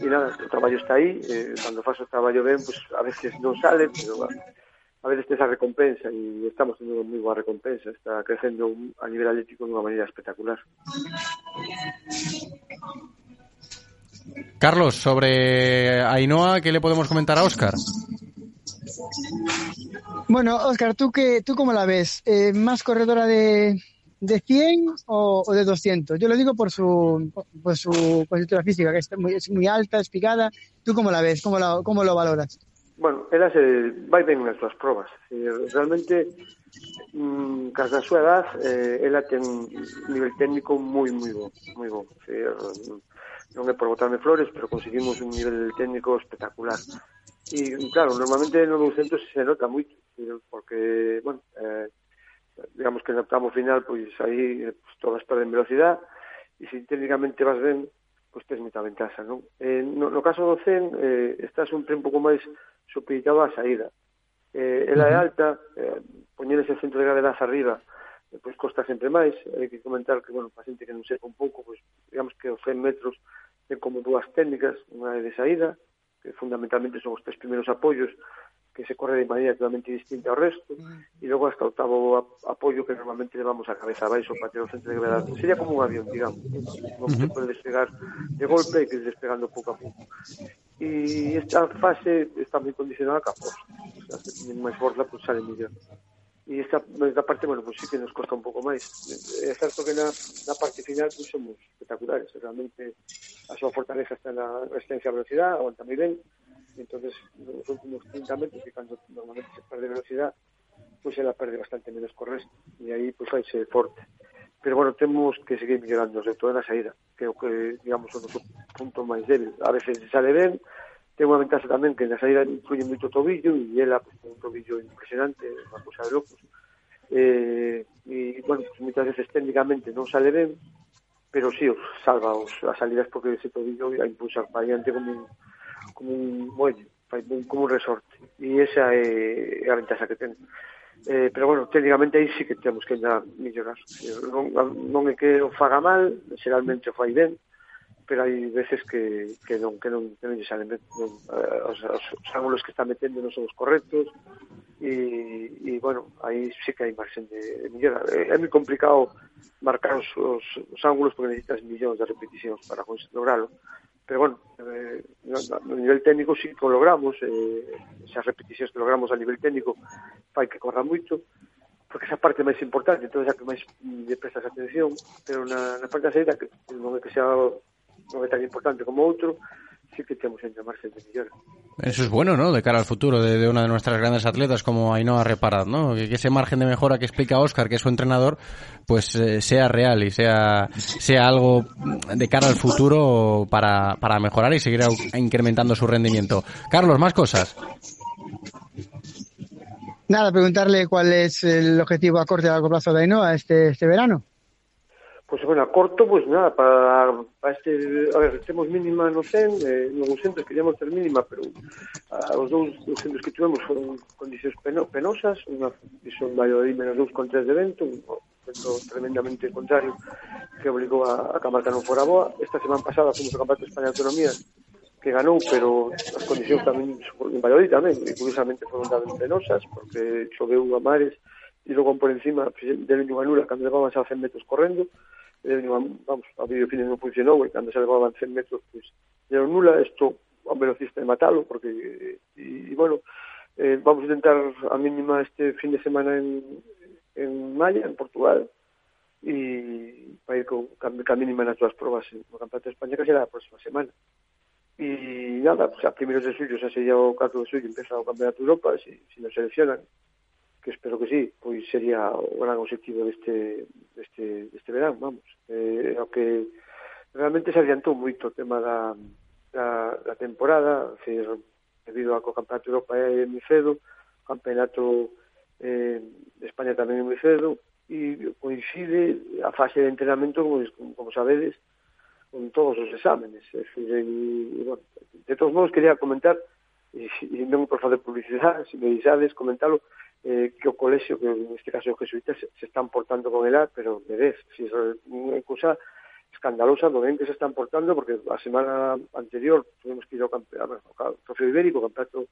nada, o traballo está aí, eh, cando faz o traballo pues a veces non sale, pero a, veces tes a recompensa e estamos tendo moi boa recompensa, está crecendo un- a nivel atlético de unha maneira espectacular. Carlos, sobre Ainhoa, ¿qué le podemos comentar a Óscar? Bueno, Oscar, ¿tú, qué, tú cómo la ves? Eh, ¿Más corredora de, de 100 o, o de 200? Yo lo digo por su, por su constitución física, que es muy, es muy alta, es picada. ¿Tú cómo la ves? ¿Cómo, la, cómo lo valoras? Bueno, ela se vai ben nas súas probas. Eh, realmente, mm, da súa edad, eh, ela ten un nivel técnico moi, moi bo. Moi bo. Eh, non é por botarme flores, pero conseguimos un nivel técnico espectacular. E, claro, normalmente no 200 se nota moito, porque, bueno, eh, digamos que no octavo final, pois aí pues, eh, todas perden velocidade, e se técnicamente vas ben, pois pues, tes moita ventaja, non? Eh, no, no caso do CEN, eh, estás un un pouco máis supeditado á saída. Eh, ela é alta, eh, poñer ese centro de gravedade arriba, Depois costa sempre máis, hai que comentar que, bueno, para xente que non sepa un pouco, pois, digamos que os 100 metros ten como dúas técnicas, unha de saída, que fundamentalmente son os tres primeiros apoios, que se corre de maneira totalmente distinta ao resto, mm. e logo hasta o octavo apoio que normalmente levamos a cabeza abaixo para ter o centro de gravedade. Sería como un avión, digamos, non se pode despegar de golpe e que despegando pouco a pouco. E esta fase está moi condicionada ca forza. Se máis forza, pois pues, sale mellor e esta, esta parte, bueno, pues sí que nos costa un pouco máis. É certo que na, na parte final pues, somos espectaculares, realmente a súa fortaleza está na resistencia a velocidade, aguanta moi ben, entonces nos últimos 30 metros, que cando normalmente se perde velocidade, pues, ela perde bastante menos correr, e aí pois vai ser forte. Pero bueno, temos que seguir mellorando, sobre todo na saída, que é o que, digamos, o noso punto máis débil. A veces sale ben, ten unha ventaja tamén que na saída influye moito o tobillo e ela pues, ten un tobillo impresionante, unha cosa de locos. Eh, e, bueno, pues, moitas veces técnicamente non sale ben, pero sí, os salva os, as salidas porque ese tobillo a impulsar para adiante como un, como un muelle, como un resorte. E esa é a ventaja que ten. Eh, pero bueno, técnicamente aí sí que temos que ainda mellorar. Eh, non, non é que o faga mal, xeralmente o fai ben, pero hai veces que, que non que non que non lle salen non, eh, os, os, os ángulos que está metendo non son os correctos e, e bueno, aí sí que hai marxen de, de millora. É, é moi complicado marcar os, os, os ángulos porque necesitas millóns de repeticións para lograrlo. Pero bueno, eh, no, no nivel técnico sí que o logramos, eh, esas repeticións que logramos a nivel técnico fai que corra moito, porque esa parte máis importante, entón a que máis lle prestas atención, pero na, na parte da saída que non é que sea non é tan importante como outro, sí que temos entre marxen de mellora. Eso es bueno, ¿no? De cara al futuro de, de una de nuestras grandes atletas como Ainhoa Reparad, ¿no? Que, que ese margen de mejora que explica Oscar, que es su entrenador, pues eh, sea real y sea, sea algo de cara al futuro para, para mejorar y seguir incrementando su rendimiento. Carlos, más cosas. Nada, preguntarle cuál es el objetivo a corto y a largo plazo de Ainhoa este, este verano. Pois, bueno, a corto, pois nada, para, para este... A ver, temos mínima no 100, eh, no 200 queríamos ter mínima, pero a, os dous 200 que tivemos foron condicións peno, penosas, unha son Valladolid menos 2 con 3 de vento, un vento tremendamente contrario que obligou a, a Camarca non fora boa. Esta semana pasada fomos a Camarca España de Autonomía, que ganou, pero as condicións tamén en Valladolid tamén, e curiosamente foron tamén penosas, porque choveu a mares, e logo por encima deben unha nula cando levaban xa 100 metros correndo deben unha, vamos, a videofine non funcionou e cando xa levaban 100 metros pues, deron nula, isto a velocista de matalo porque, e, e bueno eh, vamos a intentar a mínima este fin de semana en, en Malla, en Portugal e para ir con, ca, ca mínima nas túas probas no Campeonato de España que será a próxima semana. E nada, pues, a primeiros de xullo xa sería o 4 de xullo empeza o Campeonato de Europa se, se nos seleccionan que espero que sí, pois sería o gran objetivo deste, deste, deste verán, vamos. Eh, o que realmente se adiantou moito o tema da, da, da temporada, decir, debido ao que o Campeonato de Europa é moi cedo, o Campeonato eh, de España tamén é moi cedo, e coincide a fase de entrenamento, como, como sabedes, con todos os exámenes. É decir, e, e, bueno, de todos modos, quería comentar, e, e non por fazer publicidade, se me deixades, comentalo, eh, que o colexio, que neste caso o jesuita, se, están portando con ela, pero de vez, si é unha cousa escandalosa do ben que se están portando, porque a semana anterior tuvimos que ir ao campeonato, trofeo ibérico, campeonato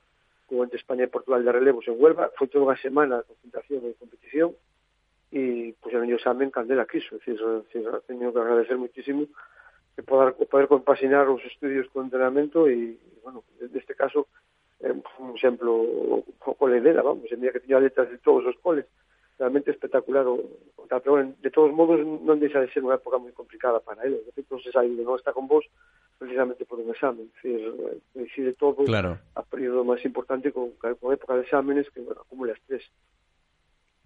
como entre España e Portugal de relevos en Huelva, foi toda unha semana de concentración e competición, e puxeron o examen candela quiso, é dicir, é dicir, teño que agradecer muitísimo que poder, poder compaginar os estudios con o entrenamento e, bueno, neste caso, é un exemplo o cole dela, vamos, en día que tiña letras de todos os coles, realmente espectacular o, o teatro, de todos modos non deixa de ser unha época moi complicada para ele, de feito se saiu de non está con vos precisamente por un examen, decir, eh, coincide todo, claro. a período máis importante con, con época de exámenes que, bueno, acumula estrés.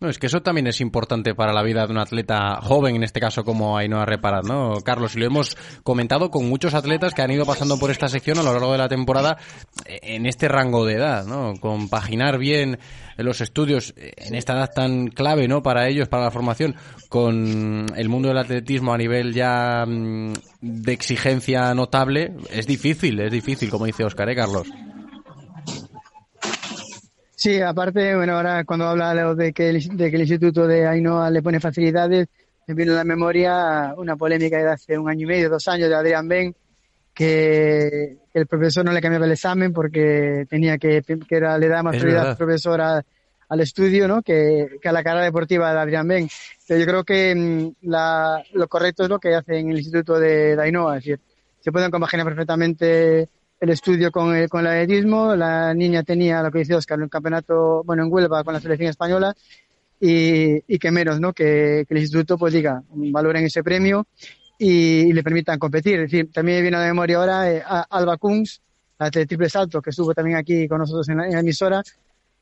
No, es que eso también es importante para la vida de un atleta joven, en este caso como Ainhoa Reparad, ¿no? Carlos, y lo hemos comentado con muchos atletas que han ido pasando por esta sección a lo largo de la temporada en este rango de edad, ¿no? Compaginar bien los estudios en esta edad tan clave, ¿no? Para ellos, para la formación, con el mundo del atletismo a nivel ya mm, de exigencia notable, es difícil, es difícil, como dice Oscar, ¿eh, Carlos? Sí, aparte, bueno, ahora cuando habla de que, el, de que el Instituto de Ainhoa le pone facilidades, me vino a la memoria una polémica de hace un año y medio, dos años, de Adrián Ben, que el profesor no le cambiaba el examen porque tenía que, que era, le daba más Es prioridad al profesor a- al estudio ¿no? que, que a la carrera deportiva de Adrián Ben. Pero yo creo que mm, la- lo correcto es lo que hace en el Instituto de Dainoa, es decir, se pueden compaginar perfectamente el estudio con el, con el atletismo. La niña tenía, lo que dice Oscar, un campeonato, bueno, en Huelva con la selección española y, y que menos, ¿no? Que, que el instituto pues diga, valoren ese premio y, y le permitan competir. Es decir, también viene a la memoria ahora eh, a- Alba Kunz, la de triple salto, que estuvo también aquí con nosotros en la, en la emisora,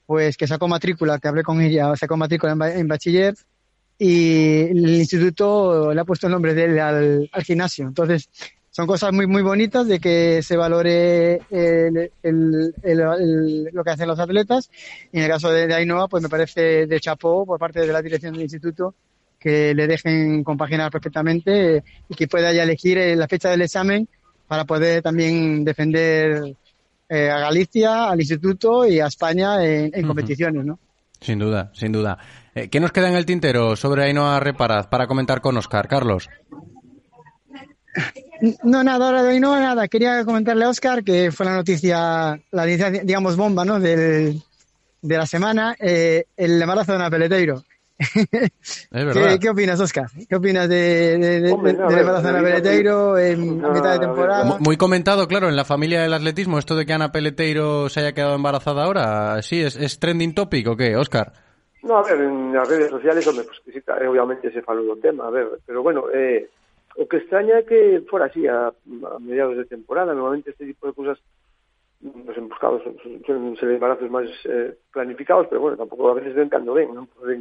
pues que sacó matrícula, que hablé con ella, sacó matrícula en, en bachiller y el instituto le ha puesto el nombre de él al, al gimnasio. Entonces, son cosas muy muy bonitas de que se valore el- el- el- el- lo que hacen los atletas. Y en el caso de, de Ainhoa, pues me parece de chapó por parte de la dirección del instituto que le dejen compaginar perfectamente y que pueda ya elegir eh, la fecha del examen para poder también defender eh, a Galicia, al instituto y a España en, competiciones, ¿no? Sin duda, sin duda. Eh, ¿Qué nos queda en el tintero sobre Ainhoa Reparaz para comentar con Oscar? Carlos. No, nada, ahora de hoy no, nada. Quería comentarle a Oscar que fue la noticia, la noticia, digamos, bomba, ¿no? Del, de la semana, eh, el embarazo de Ana Peleteiro. Es ¿Qué, opinas, Oscar? ¿Qué opinas de, de- de- Hombre, no, a del ver, embarazo de Ana Peleteiro en no, mitad de temporada? Mu- Muy comentado, claro, en la familia del atletismo, esto de que Ana Peleteiro se haya quedado embarazada ahora, sí, es, es trending topic o qué, Oscar? No, a ver, en las redes sociales, hombre, pues obviamente se falou do tema, a ver, pero bueno, eh, O que extraña é que fora así a, a mediados de temporada. Normalmente este tipo de cousas mm, nos emboscados son ser embarazos máis eh, planificados, pero bueno, tampouco a veces ven cando ven, non pois poden,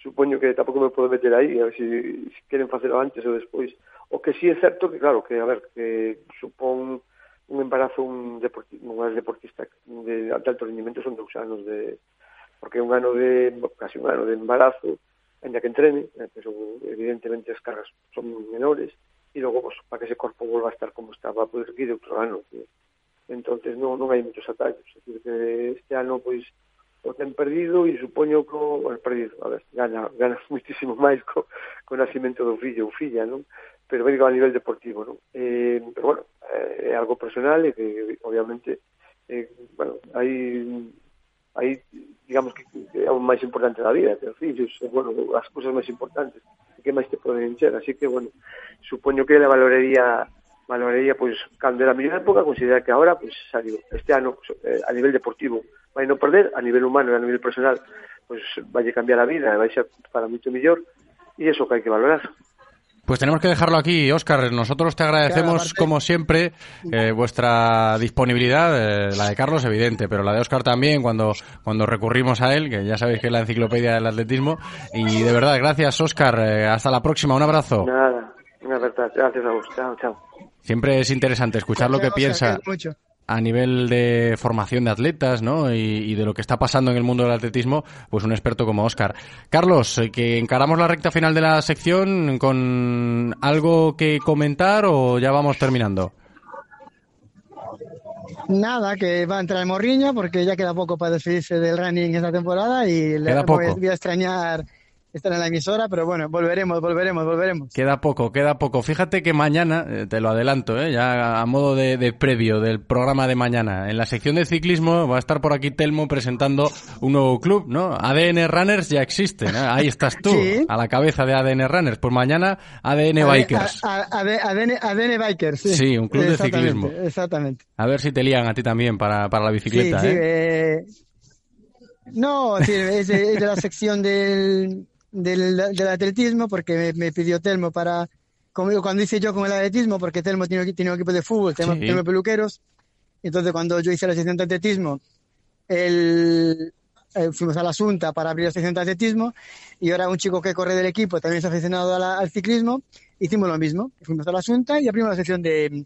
supoño que tampouco me podo meter aí, a ver se si, queren facelo antes ou despois. O que sí é certo que, claro, que, a ver, que supón un embarazo un deportista, un deportista de, de alto rendimento son dous anos de, porque un ano de, casi un ano de embarazo, ainda que entrene, eh, pero evidentemente as cargas son menores, e logo, pues, para que ese corpo volva a estar como estaba, pois, pues, aquí de outro ano, que, entonces non, non hai moitos atallos, é dicir, que este ano, pois, o ten perdido e supoño que o bueno, perdido, a ver, gana, gana muitísimo máis co, co nascimento do fillo ou filla, non? Pero digo a nivel deportivo, non? Eh, pero bueno, eh, é algo personal e que obviamente eh, bueno, hai aí digamos que é o máis importante da vida, ter fillos, e, bueno, as cousas máis importantes, que máis te poden encher, así que, bueno, supoño que le valoraría valoraría, pois, cando era a mellor época, considera que agora, pois, saliu, este ano, pois, eh, a nivel deportivo, vai non perder, a nivel humano e a nivel personal, pois, vai cambiar a vida, vai ser para moito mellor, e iso que hai que valorar. Pues tenemos que dejarlo aquí, Óscar. Nosotros te agradecemos, como siempre, eh, vuestra disponibilidad, eh, la de Carlos, evidente, pero la de Óscar también, cuando, cuando recurrimos a él, que ya sabéis que es la enciclopedia del atletismo. Y de verdad, gracias, Óscar. Eh, hasta la próxima. Un abrazo. Nada, unha verdad, gracias a vos, chao, chao. Siempre es interesante escuchar lo que Oscar, piensa cuídate mucho. A nivel de formación de atletas, ¿no? Y, y de lo que está pasando en el mundo del atletismo, pues un experto como Óscar. Carlos, eh, que encaramos la recta final de la sección con algo que comentar o ya vamos terminando. Nada, que va a entrar Morriña porque ya queda poco para despedirse del running esta temporada y le voy a extrañar estar en la emisora, pero bueno, volveremos, volveremos, volveremos. Queda poco, queda poco. Fíjate que mañana, eh, te lo adelanto, eh, ya a modo de, de previo del programa de mañana, en la sección de ciclismo va a estar por aquí Telmo presentando un nuevo club, ¿no? ADN Runners ya existe, ¿no? ahí estás tú, Sí. a la cabeza de ADN Runners. Pues mañana ADN Bikers. A- a- AD- ADN, ADN Bikers. Sí, Sí, un club de ciclismo. Exactamente. A ver si te lían a ti también para, para la bicicleta, sí, sí, ¿eh? eh, No, es, de, es de la sección del, del, del atletismo, porque me, me pidió Telmo para, como cuando hice yo con el atletismo, porque Telmo tiene, tiene un equipo de fútbol, Telmo, Sí. Telmo peluqueros, entonces cuando yo hice la sección de atletismo, él, eh, fuimos a la Asunta para abrir la sección de atletismo, y ahora un chico que corre del equipo también es aficionado la- al ciclismo, hicimos lo mismo, fuimos a la Asunta y abrimos la sección de,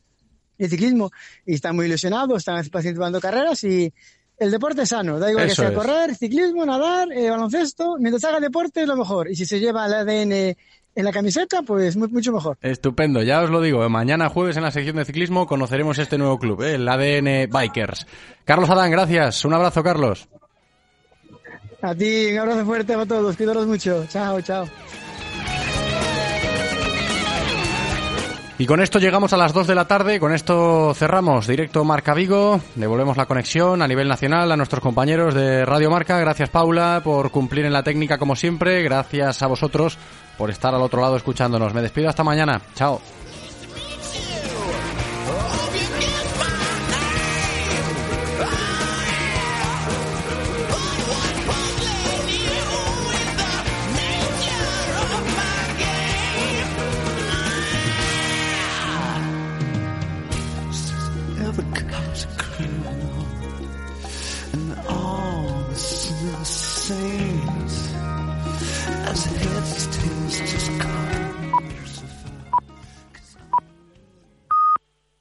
de ciclismo, y están muy ilusionados, están participando carreras y el deporte es sano, da igual Eso que sea es. correr, ciclismo, nadar, eh, baloncesto, mientras haga deporte es lo mejor. Y si se lleva el ADN en la camiseta, pues mu- mucho mejor. Estupendo, ya os lo digo, mañana jueves en la sección de ciclismo conoceremos este nuevo club, ¿eh? el ADN Bikers. Carlos Adán, gracias. Un abrazo, Carlos. A ti, un abrazo fuerte a todos, cuidaros mucho. Chao, chao. Y con esto llegamos a las 2 de la tarde, con esto cerramos directo Marca Vigo, devolvemos la conexión a nivel nacional a nuestros compañeros de Radio Marca. Gracias Paula por cumplir en la técnica como siempre, gracias a vosotros por estar al otro lado escuchándonos. Me despido hasta mañana, chao.